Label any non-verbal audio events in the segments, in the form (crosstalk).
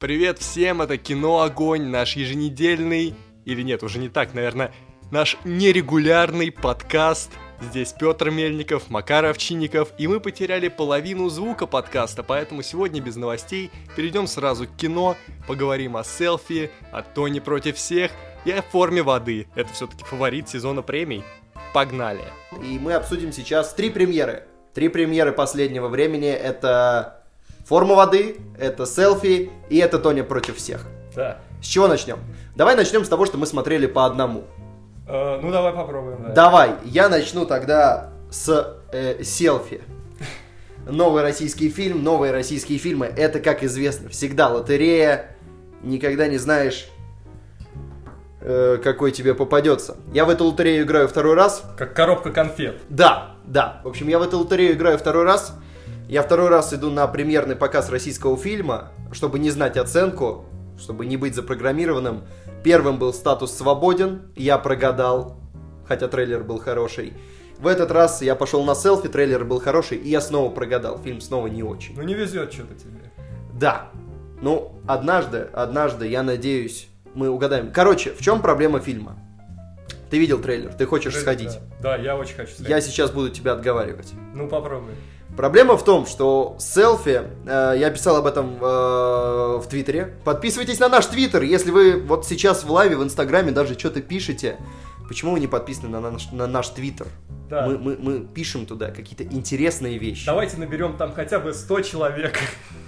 Привет всем, это Кино Огонь, наш еженедельный, или нет, уже не так, наверное, наш нерегулярный подкаст. Здесь Петр Мельников, Макар Овчинников, и мы потеряли половину звука подкаста, поэтому сегодня без новостей перейдем сразу к кино, поговорим о селфи, о Тони против всех и о форме воды. Это все-таки фаворит сезона премий. Погнали! И мы обсудим сейчас три премьеры. Три премьеры последнего времени. Это Форма воды, это селфи и это Тоня против всех. Да. С чего начнем? Давай начнем с того, что мы смотрели по одному. Э, ну давай попробуем. Да. Давай, я начну тогда с э, селфи. Новый российский фильм, новые российские фильмы. Это, как известно, всегда лотерея. Никогда не знаешь, э, какой тебе попадется. Я в эту лотерею играю второй раз. Как коробка конфет. Да, да. В общем, я в эту лотерею играю второй раз. Я второй раз иду на премьерный показ российского фильма, чтобы не знать оценку, чтобы не быть запрограммированным. Первым был «Статус свободен», я прогадал, хотя трейлер был хороший. В этот раз я пошел на селфи, трейлер был хороший, и я снова прогадал. Фильм снова не очень. Ну не везет что-то тебе. Да. Ну, однажды, однажды, я надеюсь, мы угадаем. Короче, в чем проблема фильма? Ты видел трейлер, ты хочешь трейлер, сходить? Да. да, я очень хочу сходить. Я сейчас буду тебя отговаривать. Ну, попробуй. Проблема в том, что селфи, э, я писал об этом э, в Твиттере. Подписывайтесь на наш Твиттер, если вы вот сейчас в лайве в Инстаграме даже что-то пишете. Почему вы не подписаны на наш, на наш Твиттер? Да. Мы, мы, мы пишем туда какие-то интересные вещи. Давайте наберем там хотя бы 100 человек.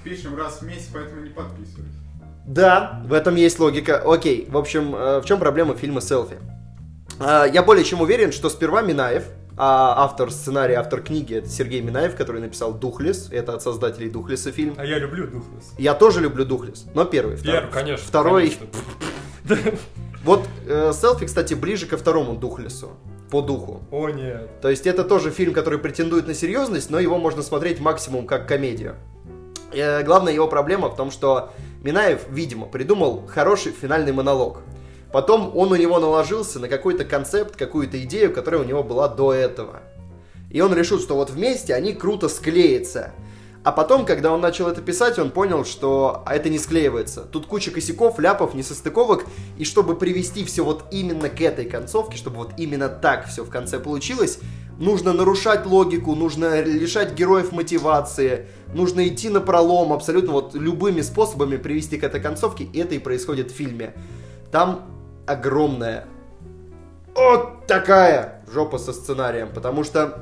Пишем раз в месяц, поэтому не подписывайтесь. Да, в этом есть логика. Окей, в общем, э, в чем проблема фильма «Селфи»? Э, я более чем уверен, что сперва Минаев, а автор сценария, автор книги это Сергей Минаев, который написал Духлес. Это от создателей Духлеса фильм. А я люблю Духлес. Я тоже люблю Духлес. Но первый. Первый, втор... конечно. Второй. (laughs) Вот э, селфи, кстати, ближе ко второму Духлесу по духу. О, нет. То есть это тоже фильм, который претендует на серьезность, но его можно смотреть максимум как комедию. И, э, главная его проблема в том, что Минаев, видимо, придумал хороший финальный монолог. Потом он у него наложился на какой-то концепт, какую-то идею, которая у него была до этого. И он решил, что вот вместе они круто склеятся. А потом, когда он начал это писать, он понял, что это не склеивается. Тут куча косяков, ляпов, несостыковок. И чтобы привести все вот именно к этой концовке, чтобы вот именно так все в конце получилось, нужно нарушать логику, нужно лишать героев мотивации, нужно идти на пролом абсолютно вот любыми способами привести к этой концовке. И это и происходит в фильме. Там огромная, вот такая жопа со сценарием, потому что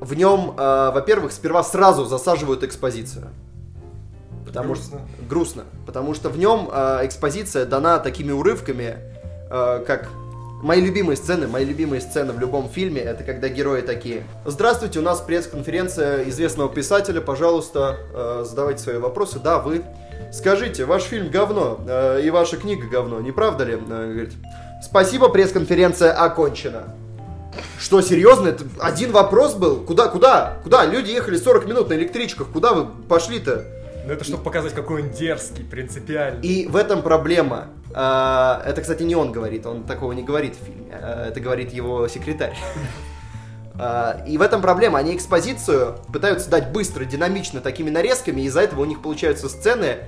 в нем, э, во-первых, сперва сразу засаживают экспозицию. Потому грустно. что грустно, потому что в нем э, экспозиция дана такими урывками, э, как мои любимые сцены, мои любимые сцены в любом фильме, это когда герои такие. Здравствуйте, у нас пресс-конференция известного писателя, пожалуйста, э, задавайте свои вопросы. Да, вы скажите, ваш фильм говно э, и ваша книга говно, не правда ли? Э, говорит, спасибо, пресс-конференция окончена. Что, серьезно? Это один вопрос был? Куда, куда? Куда? Люди ехали 40 минут на электричках. Куда вы пошли-то? Ну это чтобы показать, какой он дерзкий, принципиальный. И в этом проблема. А, это, кстати, не он говорит, он такого не говорит в фильме. А, это говорит его секретарь. А, (laughs) и в этом проблема. Они экспозицию пытаются дать быстро, динамично, такими нарезками, и из-за этого у них получаются сцены,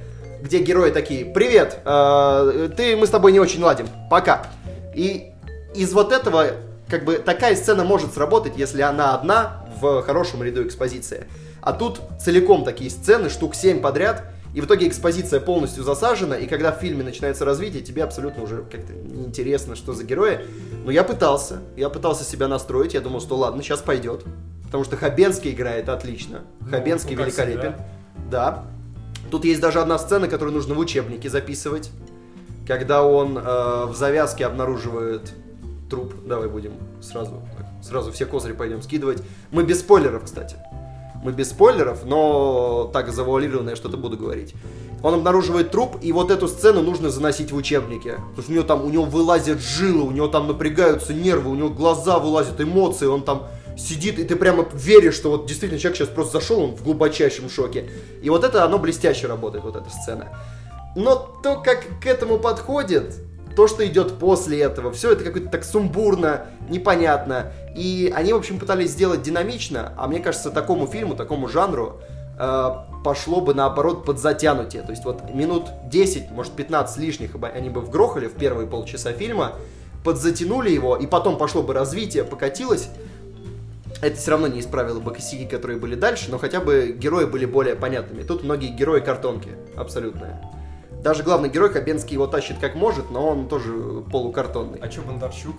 где герои такие, привет, э, ты, мы с тобой не очень ладим, пока. И из вот этого, как бы, такая сцена может сработать, если она одна в хорошем ряду экспозиции. А тут целиком такие сцены, штук 7 подряд, и в итоге экспозиция полностью засажена, и когда в фильме начинается развитие, тебе абсолютно уже как-то неинтересно, что за герои. Но я пытался, я пытался себя настроить, я думал, что ладно, сейчас пойдет. Потому что Хабенский играет отлично. Ну, Хабенский ну, великолепен. Да. Тут есть даже одна сцена, которую нужно в учебнике записывать. Когда он э, в завязке обнаруживает труп. Давай будем сразу, сразу все козыри пойдем скидывать. Мы без спойлеров, кстати. Мы без спойлеров, но так завуалированно я что-то буду говорить. Он обнаруживает труп, и вот эту сцену нужно заносить в учебнике. Потому что у него там, у него вылазят жилы, у него там напрягаются нервы, у него глаза вылазят, эмоции, он там сидит, и ты прямо веришь, что вот действительно человек сейчас просто зашел, он в глубочайшем шоке. И вот это, оно блестяще работает, вот эта сцена. Но то, как к этому подходит, то, что идет после этого, все это как-то так сумбурно, непонятно. И они, в общем, пытались сделать динамично, а мне кажется, такому фильму, такому жанру э, пошло бы наоборот под затянутие. То есть вот минут 10, может 15 лишних они бы вгрохали в первые полчаса фильма, подзатянули его, и потом пошло бы развитие, покатилось. Это все равно не исправило бы косяки, которые были дальше, но хотя бы герои были более понятными. Тут многие герои картонки, абсолютные. Даже главный герой Хабенский его тащит как может, но он тоже полукартонный. А чё Бондарчук?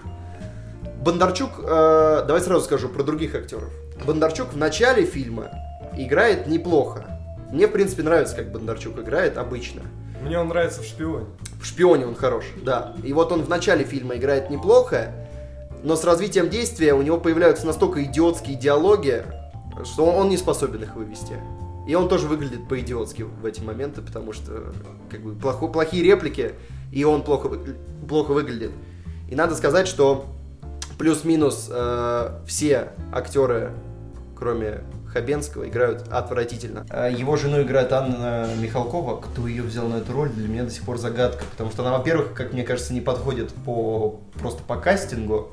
Бондарчук, э, давай сразу скажу про других актеров. Бондарчук в начале фильма играет неплохо. Мне, в принципе, нравится, как Бондарчук играет обычно. Мне он нравится в «Шпионе». В «Шпионе» он хорош, да. И вот он в начале фильма играет неплохо, но с развитием действия у него появляются настолько идиотские диалоги, что он, не способен их вывести. И он тоже выглядит по-идиотски в эти моменты, потому что как бы плохо, плохие реплики, и он плохо, плохо выглядит. И надо сказать, что плюс-минус э, все актеры, кроме Хабенского, играют отвратительно. Э, Его жену играет Анна Михалкова. Кто ее взял на эту роль, для меня до сих пор загадка. Потому что она, во-первых, как мне кажется, не подходит по просто по кастингу.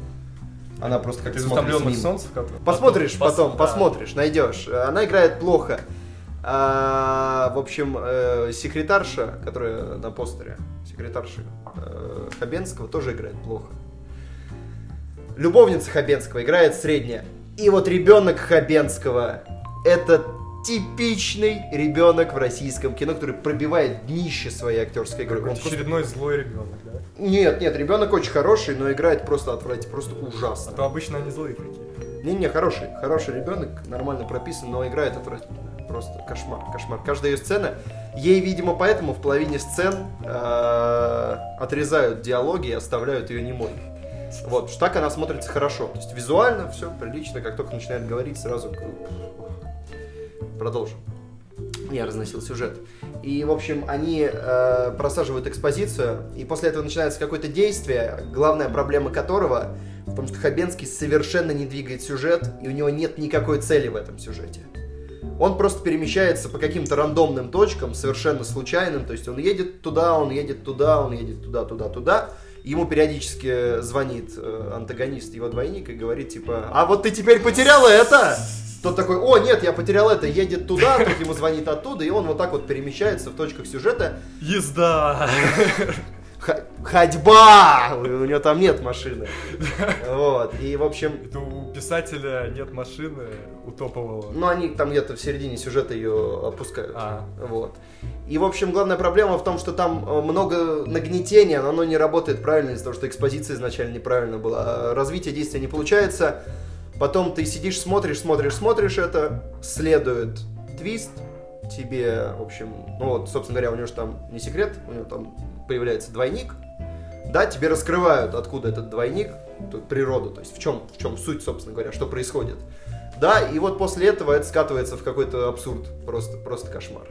Она просто как-то Из смотрится «Утомленных мимо. солнцев», который- Посмотришь Пос- потом, да. посмотришь, найдешь. Она играет плохо. А, в общем, э, секретарша, которая на постере, секретарша э, Хабенского, тоже играет плохо. Любовница Хабенского играет средняя. И вот ребенок Хабенского это типичный ребенок в российском кино, который пробивает днище своей актерской игры. Он Какой-то просто- очередной злой ребенок, да? Нет, нет, ребенок очень хороший, но играет просто отвратительно, просто А ужасно. то обычно они злые такие. Не-не, хороший, хороший ребенок, нормально прописан, но играет отвратительно. Просто кошмар, кошмар. Каждая ее сцена, ей, видимо, поэтому в половине сцен э, отрезают диалоги и оставляют ее немой. Вот, что так она смотрится хорошо. То есть визуально все прилично, как только начинает говорить, сразу продолжим. Я разносил сюжет. И, в общем, они э, просаживают экспозицию, и после этого начинается какое-то действие, главная проблема которого в том, что Хабенский совершенно не двигает сюжет, и у него нет никакой цели в этом сюжете. Он просто перемещается по каким-то рандомным точкам, совершенно случайным, то есть он едет туда, он едет туда, он едет туда, туда, туда. Ему периодически звонит э, антагонист, его двойник, и говорит типа, а вот ты теперь потеряла это? Тот такой, о, нет, я потерял это, едет туда, тут ему звонит оттуда, и он вот так вот перемещается в точках сюжета. Езда! (laughs) Ходьба! У него там нет машины. Вот, и, в общем, Это у писателя нет машины, у топового. ну, они там где-то в середине сюжета ее опускают. А, Вот. И, в общем, главная проблема в том, что там э, много нагнетения, но оно не работает правильно из-за того, что экспозиция изначально неправильно была. Развитие действия не получается. Потом ты сидишь, смотришь, смотришь, смотришь это, следует твист, тебе, в общем, ну вот, собственно говоря, у него же там не секрет, у него там появляется двойник, да, тебе раскрывают, откуда этот двойник, природу, то есть в чем, в чем суть, собственно говоря, что происходит. Да, и вот после этого это скатывается в какой-то абсурд, просто, просто кошмар.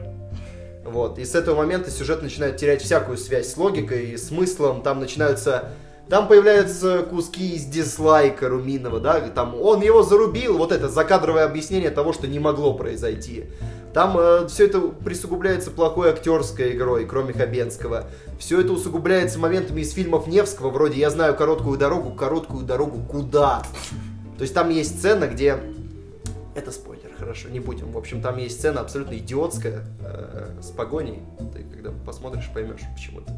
Вот, и с этого момента сюжет начинает терять всякую связь с логикой и смыслом, там начинаются... Там появляются куски из дизлайка Руминова, да, там он его зарубил, вот это закадровое объяснение того, что не могло произойти. Там все это присугубляется плохой актерской игрой, кроме Хабенского. Все это усугубляется моментами из фильмов Невского, вроде «Я знаю короткую дорогу, короткую дорогу куда?». То есть там есть сцена, где... Это спойлер, хорошо, не будем. В общем, там есть сцена абсолютно идиотская э, с погоней. Ты когда посмотришь, поймешь почему-то.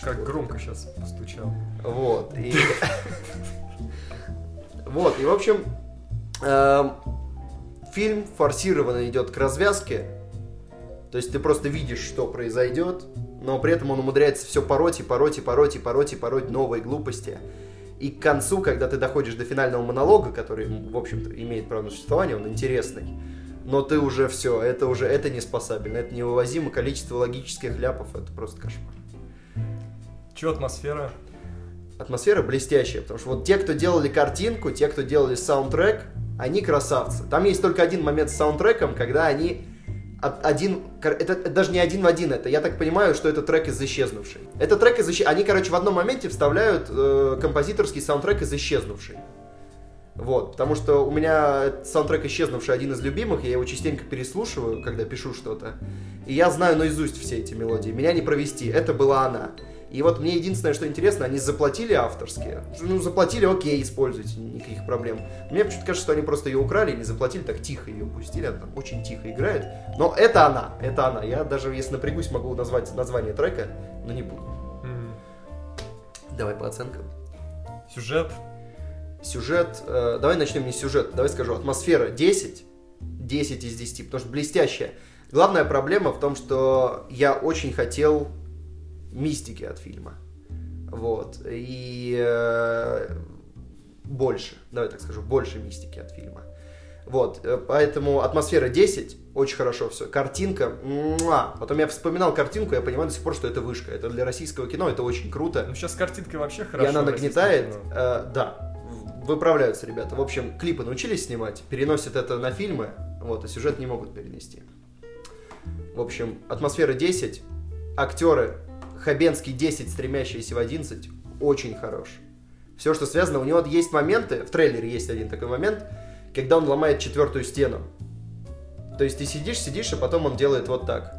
Как громко сейчас постучал. Вот. И... Вот, и в общем, эм, фильм форсированно идет к развязке. То есть ты просто видишь, что произойдет, но при этом он умудряется все пороть и пороть и пороть и пороть и пороть новые глупости. И к концу, когда ты доходишь до финального монолога, который, в общем-то, имеет право на существование, он интересный, но ты уже все, это уже, это неспособен, это невывозимо, количество логических ляпов, это просто кошмар. Че атмосфера? атмосфера блестящая, потому что вот те, кто делали картинку, те, кто делали саундтрек, они красавцы. Там есть только один момент с саундтреком, когда они один, это, это даже не один в один, это я так понимаю, что это трек из исчезнувшей. Это трек из исче- они, короче, в одном моменте вставляют э, композиторский саундтрек из исчезнувшей. Вот, потому что у меня саундтрек исчезнувший один из любимых, я его частенько переслушиваю, когда пишу что-то. И я знаю наизусть все эти мелодии. Меня не провести. Это была она. И вот мне единственное, что интересно, они заплатили авторские. Ну, заплатили, окей, используйте, никаких проблем. Мне почему-то кажется, что они просто ее украли и не заплатили, так тихо ее пустили, она там очень тихо играет. Но это она, это она. Я даже, если напрягусь, могу назвать название трека, но не буду. М. Давай по оценкам. Сюжет. Сюжет, э, давай начнем не с сюжета, давай скажу, атмосфера 10, 10 из 10, потому что блестящая. Главная проблема в том, что я очень хотел мистики от фильма. Вот. И э, больше, давай так скажу, больше мистики от фильма. Вот, э, поэтому атмосфера 10, очень хорошо все. Картинка, муа. потом я вспоминал картинку, я понимаю до сих пор, что это вышка. Это для российского кино, это очень круто. Ну, сейчас с картинкой вообще И хорошо. она в российском нагнетает. Э, да, выправляются ребята. В общем, клипы научились снимать, переносят это на фильмы, вот, а сюжет не могут перенести. В общем, атмосфера 10, актеры Хабенский 10, стремящиеся в 11, очень хорош. Все, что связано, у него есть моменты, в трейлере есть один такой момент, когда он ломает четвертую стену. То есть ты сидишь, сидишь, а потом он делает вот так.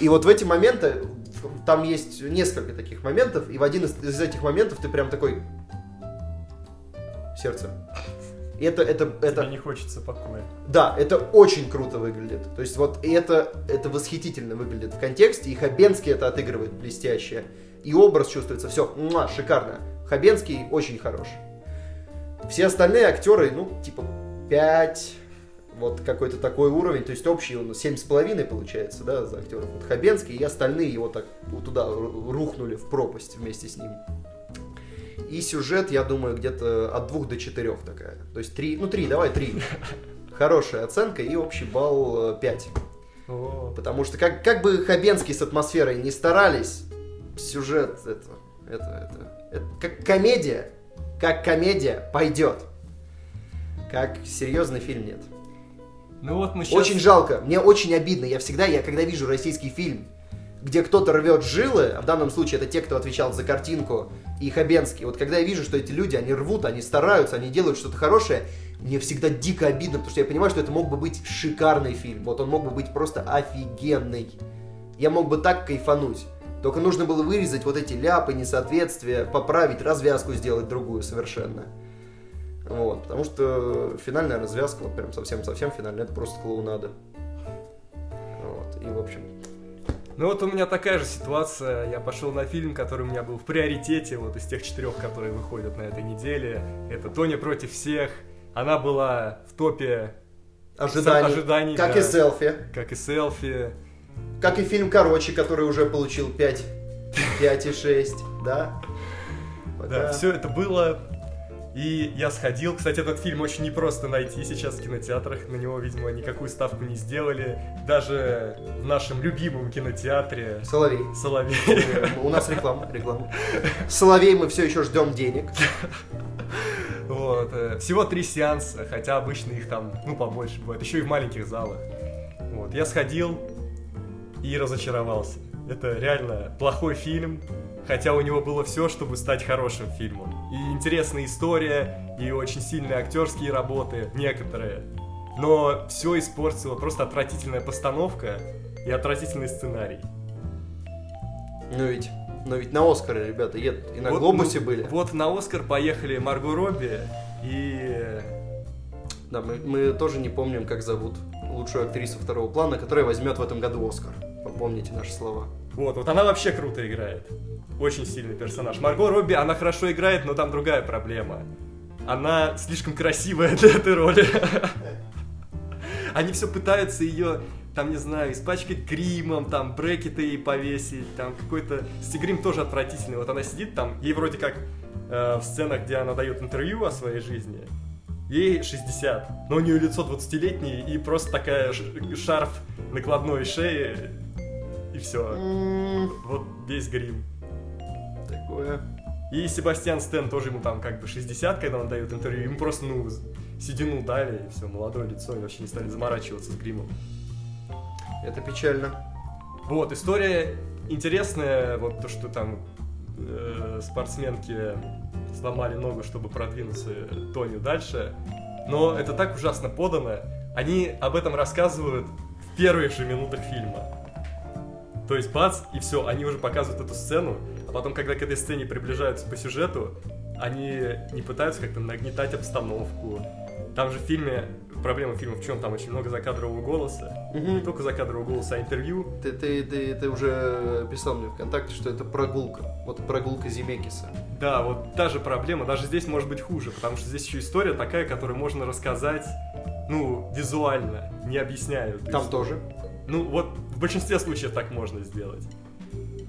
И вот в эти моменты, там есть несколько таких моментов, и в один из, из этих моментов ты прям такой... Сердце. Это, это, это, Тебе не хочется покоя. да, это очень круто выглядит. То есть вот это, это восхитительно выглядит в контексте, и Хабенский это отыгрывает блестяще. И образ чувствуется, все, шикарно. Хабенский очень хорош. Все остальные актеры, ну, типа 5, вот какой-то такой уровень, то есть общий он 7,5 получается, да, за актеров. Вот Хабенский и остальные его так вот туда ру- рухнули в пропасть вместе с ним. И сюжет, я думаю, где-то от двух до четырех такая. То есть три, ну три, давай три. Хорошая оценка и общий балл э, 5. О, Потому что как, как бы Хабенский с атмосферой не старались, сюжет это, это, это, это как комедия, как комедия пойдет. Как серьезный фильм нет. Ну вот мы сейчас... Очень жалко, мне очень обидно. Я всегда, я когда вижу российский фильм, где кто-то рвет жилы, а в данном случае это те, кто отвечал за картинку, и Хабенский. Вот когда я вижу, что эти люди, они рвут, они стараются, они делают что-то хорошее, мне всегда дико обидно, потому что я понимаю, что это мог бы быть шикарный фильм. Вот он мог бы быть просто офигенный. Я мог бы так кайфануть. Только нужно было вырезать вот эти ляпы, несоответствия, поправить, развязку сделать другую совершенно. Вот, потому что финальная развязка, вот прям совсем-совсем финальная, это просто клоунада. Вот, и в общем, Ну вот у меня такая же ситуация. Я пошел на фильм, который у меня был в приоритете, вот из тех четырех, которые выходят на этой неделе. Это Тоня против всех. Она была в топе ожиданий, ожиданий, как да. и селфи, как и селфи. как и фильм «Короче», который уже получил 5, 5 и 6, да? Да, Пока- все это было. И я сходил. Кстати, этот фильм очень непросто найти сейчас в кинотеатрах. На него, видимо, никакую ставку не сделали. Даже в нашем любимом кинотеатре Соловей. Соловей. У нас реклама, реклама. Соловей мы все еще ждем денег. Вот. э, Всего три сеанса, хотя обычно их там, ну, побольше бывает. Еще и в маленьких залах. Вот. Я сходил и разочаровался. Это реально плохой фильм, хотя у него было все, чтобы стать хорошим фильмом. И интересная история, и очень сильные актерские работы, некоторые. Но все испортило просто отвратительная постановка и отвратительный сценарий. Ну ведь, но ведь на Оскары, ребята, едут. И на Вот, Глобусе ну, были. Вот на Оскар поехали Марго Робби и Да, мы, мы тоже не помним, как зовут лучшую актрису второго плана, которая возьмет в этом году Оскар. Попомните наши слова. Вот, вот она вообще круто играет. Очень сильный персонаж. Марго Робби, она хорошо играет, но там другая проблема. Она слишком красивая (laughs) для этой роли. Они все пытаются ее, там, не знаю, испачкать гримом, там, брекеты ей повесить, там, какой-то... Стигрим тоже отвратительный. Вот она сидит там, ей вроде как э, в сценах, где она дает интервью о своей жизни, ей 60, но у нее лицо 20-летнее и просто такая шарф накладной шеи, и все. Вот весь грим. Такое. И Себастьян Стэн тоже ему там как бы 60, когда он дает интервью, ему просто, ну, седину дали, и все, молодое лицо, и вообще не стали заморачиваться с гримом. Это печально. Вот, история интересная, вот то, что там э, спортсменки сломали ногу, чтобы продвинуться Тоню дальше, но это так ужасно подано, они об этом рассказывают в первых же минутах фильма. То есть бац, и все, они уже показывают эту сцену, а потом, когда к этой сцене приближаются по сюжету, они не пытаются как-то нагнетать обстановку. Там же в фильме, проблема фильма в чем? Там очень много закадрового голоса. Не только закадрового голоса, а интервью. Ты, ты, ты, ты уже писал мне ВКонтакте, что это прогулка. Вот прогулка Земекиса. Да, вот та же проблема, даже здесь может быть хуже, потому что здесь еще история такая, которую можно рассказать, ну, визуально, не объясняя. эту Там тоже. Ну, вот в большинстве случаев так можно сделать.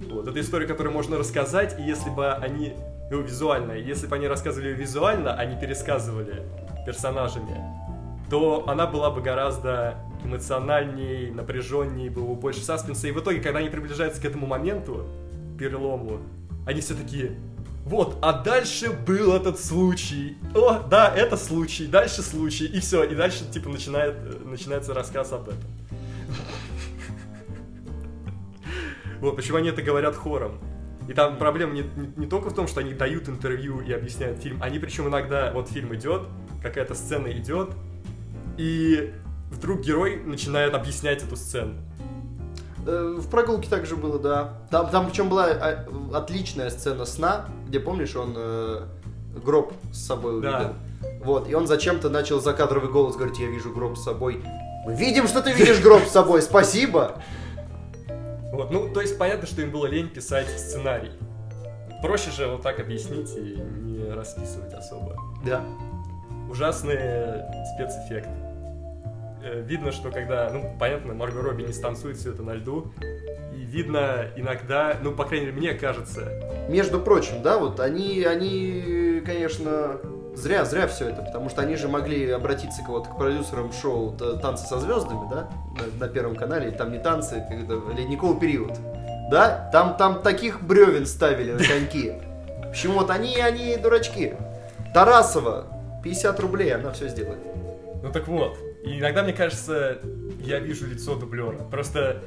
Вот, это история, которую можно рассказать, и если бы они, ну, визуально, если бы они рассказывали ее визуально, а не пересказывали персонажами, то она была бы гораздо эмоциональней, напряженней, было бы больше саспенса. И в итоге, когда они приближаются к этому моменту, перелому, они все такие, вот, а дальше был этот случай. О, да, это случай, дальше случай, и все, и дальше, типа, начинает, э, начинается рассказ об этом. Вот, почему они это говорят хором. И там проблема не, не- не только в том, что они дают интервью и объясняют фильм, они причем иногда, вот фильм идет, какая-то сцена идет, и вдруг герой начинает объяснять эту сцену. Э, В прогулке также было, да. Там, там причем была а, отличная сцена сна, где, помнишь, он э, гроб с собой Да. увидел. Вот, и он зачем-то начал закадровый голос говорить, я вижу гроб с собой. Мы видим, что ты видишь гроб с собой, спасибо. Вот, ну, то есть понятно, что им было лень писать сценарий. Проще же вот так объяснить и не расписывать особо. Да. Ужасные спецэффекты. Э, Видно, что когда, ну, понятно, Марго Робби не станцует все это на льду, и видно иногда, ну, по крайней мере, мне кажется, Между прочим, да, вот они, они, конечно, зря, зря все это, потому что они же могли обратиться к, вот, к продюсерам шоу «Т- «Танцы со звездами», да, на, на Первом канале, там не танцы, когда ледниковый период, да, там, там таких бревен ставили на коньки. Почему вот они, они дурачки. Тарасова, 50 рублей, она все сделает. Ну так вот, и иногда мне кажется, я вижу лицо дублера. Просто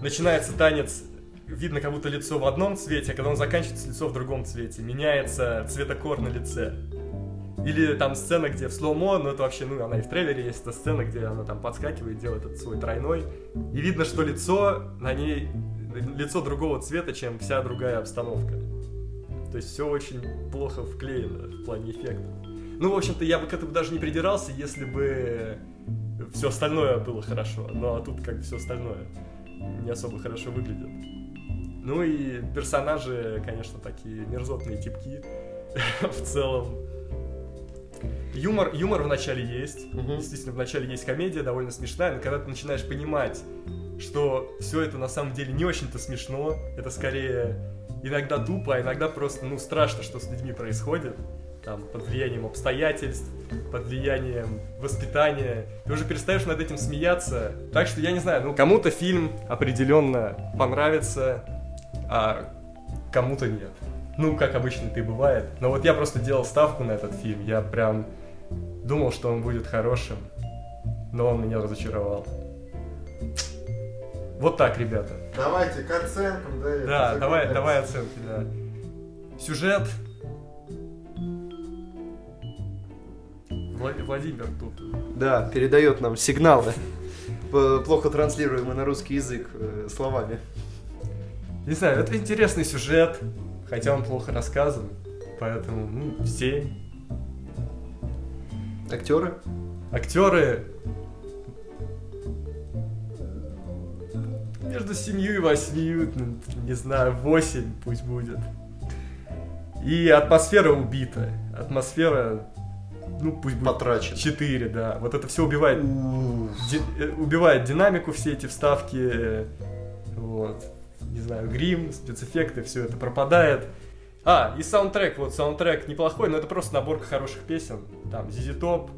начинается танец, видно как будто лицо в одном цвете, а когда он заканчивается, лицо в другом цвете. Меняется цветокор на лице. Или там сцена, где в слоумо, ну это вообще, ну она и в трейлере есть, эта сцена, где она там подскакивает, делает этот свой тройной. И видно, что лицо на ней, лицо другого цвета, чем вся другая обстановка. То есть все очень плохо вклеено в плане эффекта. Ну, в общем-то, я бы к этому даже не придирался, если бы все остальное было хорошо. Ну, а тут как бы все остальное не особо хорошо выглядит. Ну и персонажи, конечно, такие мерзотные типки (laughs) в целом. Юмор, юмор в начале есть. Мгм. Действительно, в начале есть комедия, довольно смешная, но когда ты начинаешь понимать, что все это на самом деле не очень-то смешно, это скорее иногда тупо, а иногда просто, ну, страшно, что с людьми происходит. Там, под влиянием обстоятельств, под влиянием воспитания. Ты уже перестаешь над этим смеяться. Так что, я не знаю, ну, кому-то фильм определенно понравится, а кому-то нет. Ну, как обычно это и бывает. Но вот я просто делал ставку на этот фильм. Я прям думал, что он будет хорошим, но он меня разочаровал. Вот так, ребята. Давайте к оценкам, да. Да, давай, давай оценки, да. Сюжет. Вла- Владимир тут. Да, передает нам сигналы, плохо транслируемые на русский язык э, словами. Не знаю, это интересный сюжет, хотя он плохо рассказан, поэтому, ну, 7. Актеры? Актеры между семью и восьмью, ну, не знаю, восемь пусть будет. И атмосфера убита. Атмосфера, ну пусть будет Потрачен. 4, да. Вот это все убивает, ди- э, убивает динамику, все эти вставки, вот, не знаю, грим, спецэффекты, все это пропадает. А, и саундтрек, вот саундтрек неплохой, но это просто наборка хороших песен. Там ZZ Top,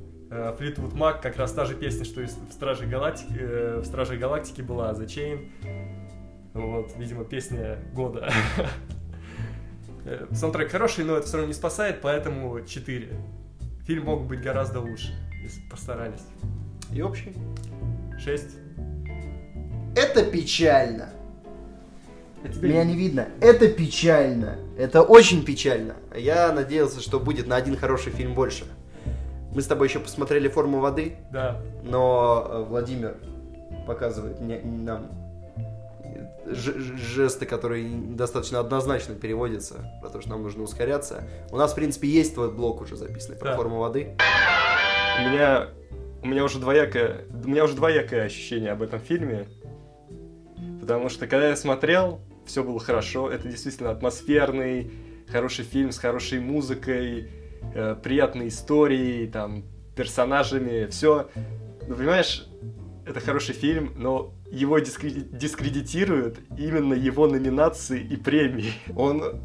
Флитвуд Мак, как раз та же песня, что и в Страже Галактики, э, в Страже Галактики была, The Chain. Вот, видимо, песня года. (laughs) Э, Саундтрек хороший, но это все равно не спасает, поэтому 4. Фильм мог быть гораздо лучше, если постарались. И общий? 6. Это печально. А тебе Меня не видно. Это печально. Это очень печально. Я надеялся, что будет на один хороший фильм больше. Мы с тобой еще посмотрели «Форму воды», Да. но э, Владимир показывает мне- нам жесты, которые достаточно однозначно переводятся, потому что нам нужно ускоряться. У нас, в принципе, есть твой блок уже записанный про да. форму воды. У меня, у меня уже двоякое, у меня уже двоякое ощущение об этом фильме, потому что когда я смотрел, все было хорошо, это действительно атмосферный, хороший фильм с хорошей музыкой, э, приятной историей, там, персонажами, все. Ну, понимаешь, это хороший фильм, но его дискредитируют именно его номинации и премии. (laughs) Он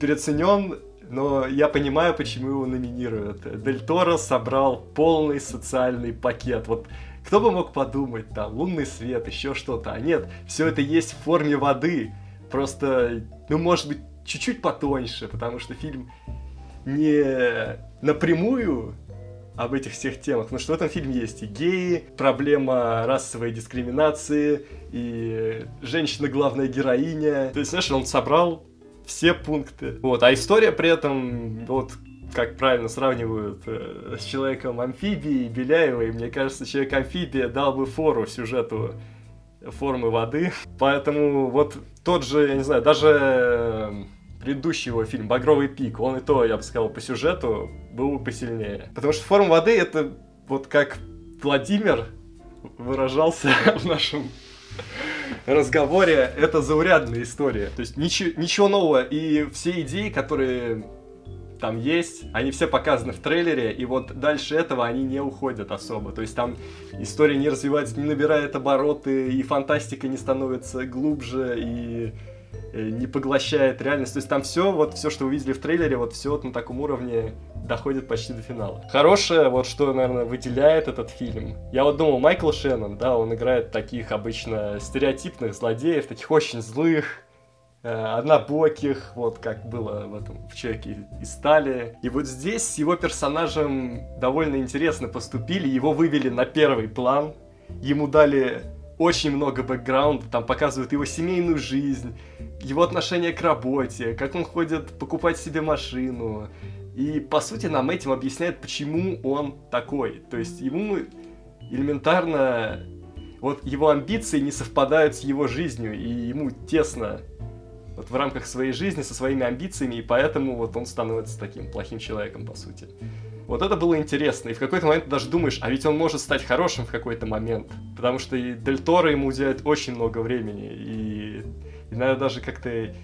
переоценен, но я понимаю, почему его номинируют. Дель Торо собрал полный социальный пакет. Вот кто бы мог подумать, там, лунный свет, еще что-то. А нет, все это есть в форме воды. Просто, ну, может быть, чуть-чуть потоньше, потому что фильм не напрямую об этих всех темах, потому что в этом фильме есть и геи, проблема расовой дискриминации, и женщина главная героиня. То есть, знаешь, он собрал все пункты. Вот, а история при этом, вот, как правильно сравнивают э, с человеком амфибией Беляевой, мне кажется, человек амфибия дал бы фору сюжету формы воды. Поэтому вот тот же, я не знаю, даже предыдущий его фильм «Багровый пик», он и то, я бы сказал, по сюжету был бы посильнее. Потому что «Форма воды» — это вот как Владимир выражался (laughs) в нашем разговоре, это заурядная история. То есть ничего, ничего нового, и все идеи, которые там есть, они все показаны в трейлере, и вот дальше этого они не уходят особо. То есть там история не развивается, не набирает обороты, и фантастика не становится глубже, и Э, не поглощает реальность. То есть там все, вот все, что вы видели в трейлере, вот все вот на таком уровне доходит почти до финала. Хорошее, вот что, наверное, выделяет этот фильм. Я вот думал, Майкл Шеннон, да, он играет таких обычно стереотипных злодеев, таких очень злых, однобоких, вот как было в этом в Человеке из стали. И вот здесь с его персонажем довольно интересно поступили, его вывели на первый план, ему дали очень много бэкграунда, там показывают его семейную жизнь, его отношение к работе, как он ходит покупать себе машину. И, по сути, нам этим объясняет, почему он такой. То есть ему элементарно... Вот его амбиции не совпадают с его жизнью, и ему тесно вот в рамках своей жизни со своими амбициями, и поэтому вот он становится таким плохим человеком, по сути. Вот это было интересно. И в какой-то момент даже думаешь, а ведь он может стать хорошим в какой-то момент. Потому что и Дель Торо ему уделяет очень много времени. И, и наверное, даже как-то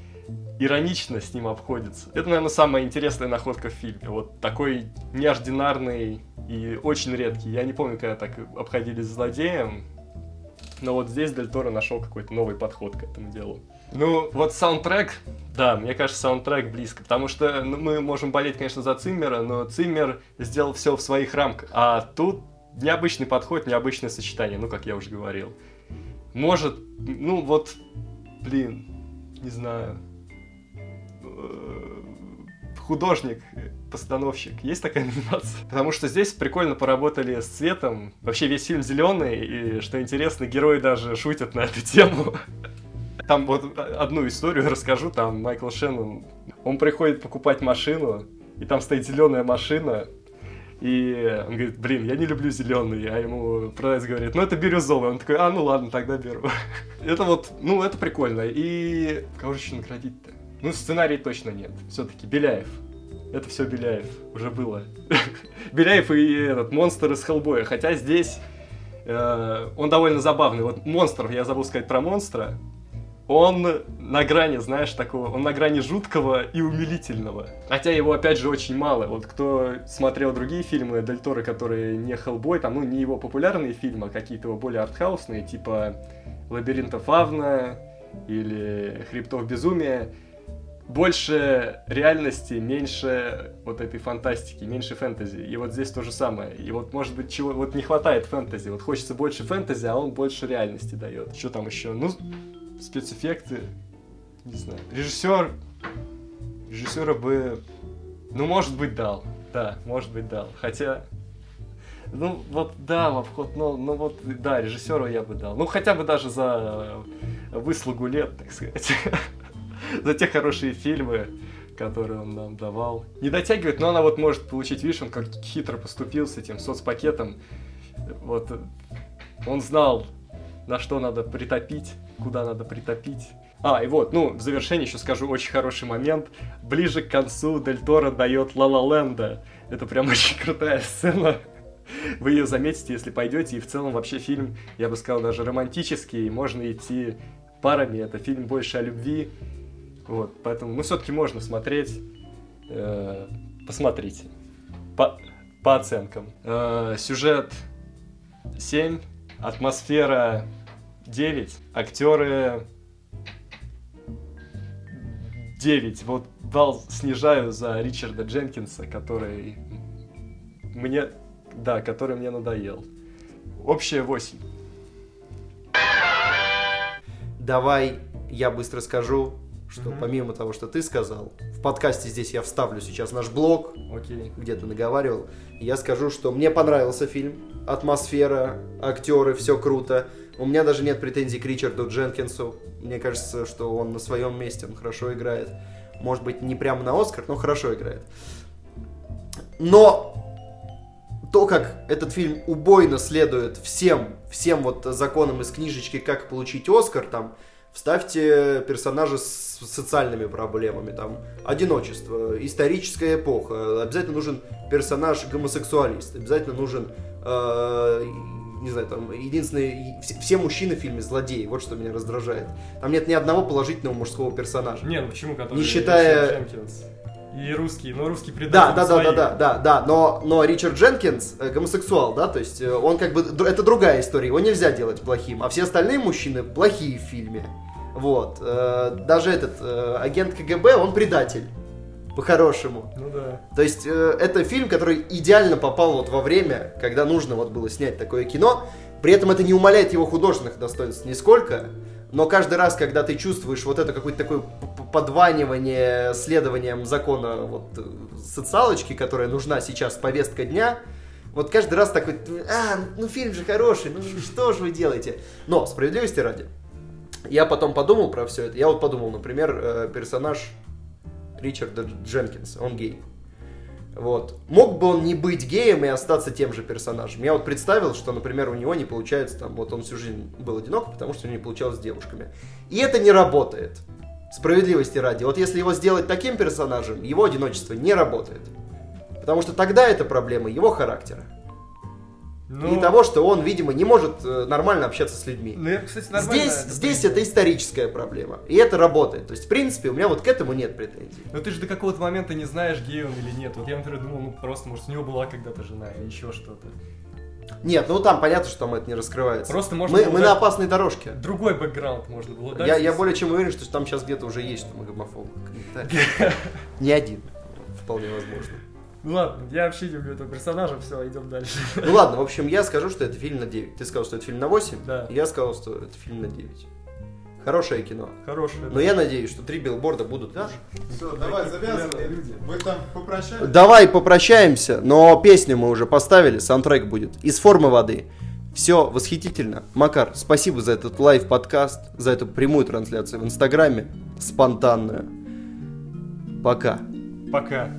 иронично с ним обходится. Это, наверное, самая интересная находка в фильме. Вот такой неординарный и очень редкий. Я не помню, когда так обходились с злодеем. Но вот здесь Дель Торо нашел какой-то новый подход к этому делу. Ну, вот саундтрек, да, мне кажется, саундтрек близко, потому что ну, мы можем болеть, конечно, за Циммера, но Циммер сделал все в своих рамках, а тут необычный подход, необычное сочетание, ну, как я уже говорил. Может, ну, вот, блин, не знаю, э, художник, постановщик. Есть такая (laughs) номинация? Потому что здесь прикольно поработали с цветом. Вообще весь фильм зеленый, и что интересно, герои даже шутят на эту тему. (laughs) Там вот одну историю расскажу, там Майкл Шеннон, он приходит покупать машину, и там стоит зеленая машина, и он говорит, блин, я не люблю зеленый, а ему продавец говорит, ну это бирюзовый. Он такой, а ну ладно, тогда беру. (laughs) это вот, ну это прикольно. И кого же еще наградить-то? Ну сценарий точно нет. Все-таки Беляев. Это все Беляев. Уже было. (laughs) Беляев и этот монстр из Хеллбоя. Хотя здесь э, он довольно забавный. Вот монстр, я забыл сказать про монстра он на грани, знаешь, такого, он на грани жуткого и умилительного. Хотя его, опять же, очень мало. Вот кто смотрел другие фильмы Дель Торо, которые не Хеллбой, там, ну, не его популярные фильмы, а какие-то его более артхаусные, типа Лабиринта Фавна или Хребтов Безумия, больше реальности, меньше вот этой фантастики, меньше фэнтези. И вот здесь то же самое. И вот, может быть, чего вот не хватает фэнтези. Вот хочется больше фэнтези, а он больше реальности дает. Что там еще? Ну, спецэффекты, не знаю. Режиссер, режиссера бы, ну, может быть, дал. Да, может быть, дал. Хотя, ну, вот, да, в обход, ну, ну, вот, да, режиссеру я бы дал. Ну, хотя бы даже за выслугу лет, так сказать. (laughs) за те хорошие фильмы, которые он нам давал. Не дотягивает, но она вот может получить, видишь, он как хитро поступил с этим соцпакетом. Вот, он знал, на что надо притопить, куда надо притопить. А, и вот, ну, в завершение еще скажу очень хороший момент. Ближе к концу Дель Торо дает Ла Ленда. Это прям (laughs) очень крутая сцена. Вы ее заметите, если пойдете. И в целом вообще фильм, я бы сказал, даже романтический. Можно идти парами. Это фильм больше о любви. Вот, поэтому, ну, все-таки можно смотреть. Э, посмотрите. По, по оценкам. Э, сюжет 7, атмосфера 9, актеры 9. Вот балл снижаю за Ричарда Дженкинса, который мне, да, который мне надоел. Общее 8. Давай я быстро скажу, что помимо того, что ты сказал, в подкасте здесь я вставлю сейчас наш блог, Окей. где ты наговаривал, я скажу, что мне понравился фильм, атмосфера, актеры, все круто. У меня даже нет претензий к Ричарду Дженкинсу. Мне кажется, что он на своем месте, он хорошо играет. Может быть, не прямо на Оскар, но хорошо играет. Но то, как этот фильм убойно следует всем, всем вот законам из книжечки, как получить Оскар, там, вставьте персонажа с социальными проблемами, там, одиночество, историческая эпоха, обязательно нужен персонаж гомосексуалист, обязательно нужен, э, не знаю, там, единственный, все, все мужчины в фильме злодеи, вот что меня раздражает. Там нет ни одного положительного мужского персонажа. Не, ну почему, который Не считая-? И русский, но русский предатель Да, да, да, своих. да, да, да, да, но, но Ричард Дженкинс э, гомосексуал, да, то есть э, он как бы, это другая история, его нельзя делать плохим, а все остальные мужчины плохие в фильме. Вот, э, даже этот агент КГБ, он предатель, по-хорошему. Ну да. То есть э, это фильм, который идеально попал вот во время, когда нужно вот было снять такое кино. При этом это не умаляет его художественных достоинств нисколько. Но каждый раз, когда ты чувствуешь вот это какое-то такое подванивание следованием закона вот э, социалочки, которая нужна сейчас повестка дня, вот каждый раз такой, а, ну фильм же хороший, ну что же вы делаете? Но, справедливости ради, я потом подумал про все это. Я вот подумал, например, э, персонаж Ричарда Дженкинса, он гей. Вот. Мог бы он не быть геем и остаться тем же персонажем. Я вот представил, что, например, у него не получается, там, вот он всю жизнь был одинок, потому что у него не получалось с девушками. И это не работает. Справедливости ради. Вот если его сделать таким персонажем, его одиночество не работает. Потому что тогда это проблема его характера. Ну, И того, что он, видимо, не может э, нормально общаться с людьми. ну, я, кстати, нормально Здесь, это здесь это историческая проблема. И это работает. То есть, в принципе, у меня вот к этому нет претензий. Но ты же до какого-то момента не знаешь, гей он или нет. Вот я, например, думал, ну просто, может, у него была когда-то жена или еще что-то. Нет, ну там понятно, что там это не раскрывается. Просто можно мы, было мы на опасной дорожке. Другой бэкграунд можно было дать. Я, я более чем уверен, что там сейчас где-то уже есть, гомофобы. Комментарий. (laughs) Не один. Вполне возможно. Ну ладно, я вообще не люблю этого персонажа, все, идем дальше. Ну ладно, в общем, я скажу, что это фильм на 9. Ты сказал, что это фильм на 8? Да. Я сказал, что это фильм на 9. Хорошее кино. Хороший. Но я надеюсь, что три билборда будут тоже. Все, давай, завязывай. люди. Вы там попрощались? Давай попрощаемся, но песню мы уже поставили, саундтрек будет из формы воды. Все восхитительно. Макар, спасибо за этот лайв-подкаст, за эту прямую трансляцию в Инстаграме, спонтанную. Пока. Пока.